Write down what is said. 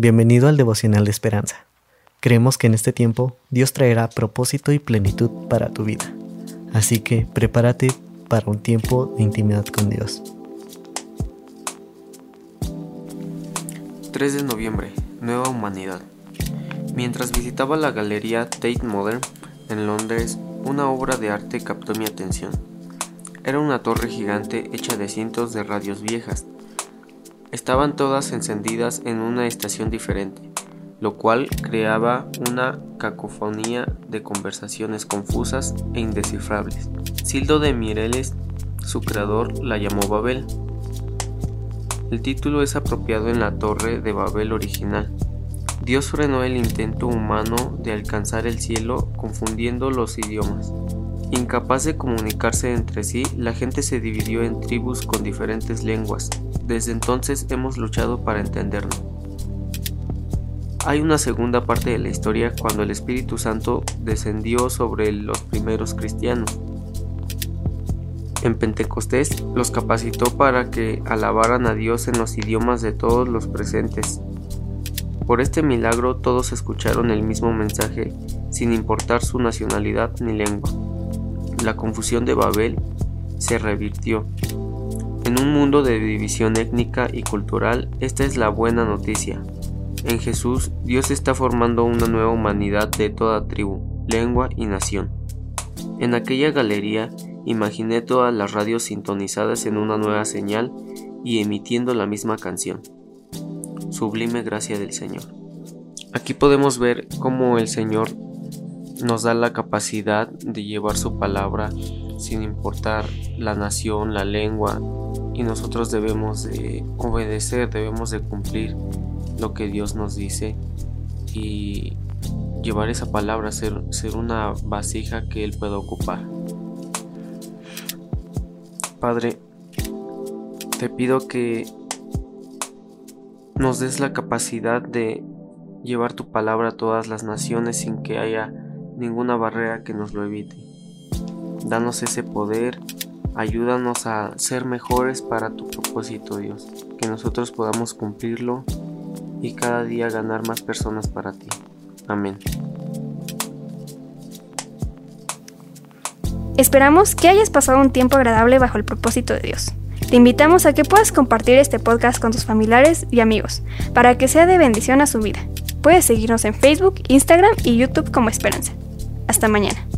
Bienvenido al devocional de esperanza. Creemos que en este tiempo Dios traerá propósito y plenitud para tu vida. Así que prepárate para un tiempo de intimidad con Dios. 3 de noviembre, Nueva Humanidad. Mientras visitaba la galería Tate Modern en Londres, una obra de arte captó mi atención. Era una torre gigante hecha de cientos de radios viejas, Estaban todas encendidas en una estación diferente, lo cual creaba una cacofonía de conversaciones confusas e indescifrables. Sildo de Mireles, su creador, la llamó Babel. El título es apropiado en la Torre de Babel original. Dios frenó el intento humano de alcanzar el cielo confundiendo los idiomas. Incapaz de comunicarse entre sí, la gente se dividió en tribus con diferentes lenguas. Desde entonces hemos luchado para entendernos. Hay una segunda parte de la historia cuando el Espíritu Santo descendió sobre los primeros cristianos. En Pentecostés los capacitó para que alabaran a Dios en los idiomas de todos los presentes. Por este milagro todos escucharon el mismo mensaje sin importar su nacionalidad ni lengua la confusión de Babel se revirtió. En un mundo de división étnica y cultural, esta es la buena noticia. En Jesús, Dios está formando una nueva humanidad de toda tribu, lengua y nación. En aquella galería, imaginé todas las radios sintonizadas en una nueva señal y emitiendo la misma canción. Sublime gracia del Señor. Aquí podemos ver cómo el Señor nos da la capacidad de llevar su palabra sin importar la nación, la lengua, y nosotros debemos de obedecer, debemos de cumplir lo que Dios nos dice y llevar esa palabra, ser, ser una vasija que Él pueda ocupar. Padre, te pido que nos des la capacidad de llevar tu palabra a todas las naciones sin que haya ninguna barrera que nos lo evite. Danos ese poder, ayúdanos a ser mejores para tu propósito, Dios, que nosotros podamos cumplirlo y cada día ganar más personas para ti. Amén. Esperamos que hayas pasado un tiempo agradable bajo el propósito de Dios. Te invitamos a que puedas compartir este podcast con tus familiares y amigos para que sea de bendición a su vida. Puedes seguirnos en Facebook, Instagram y YouTube como Esperanza. Hasta mañana.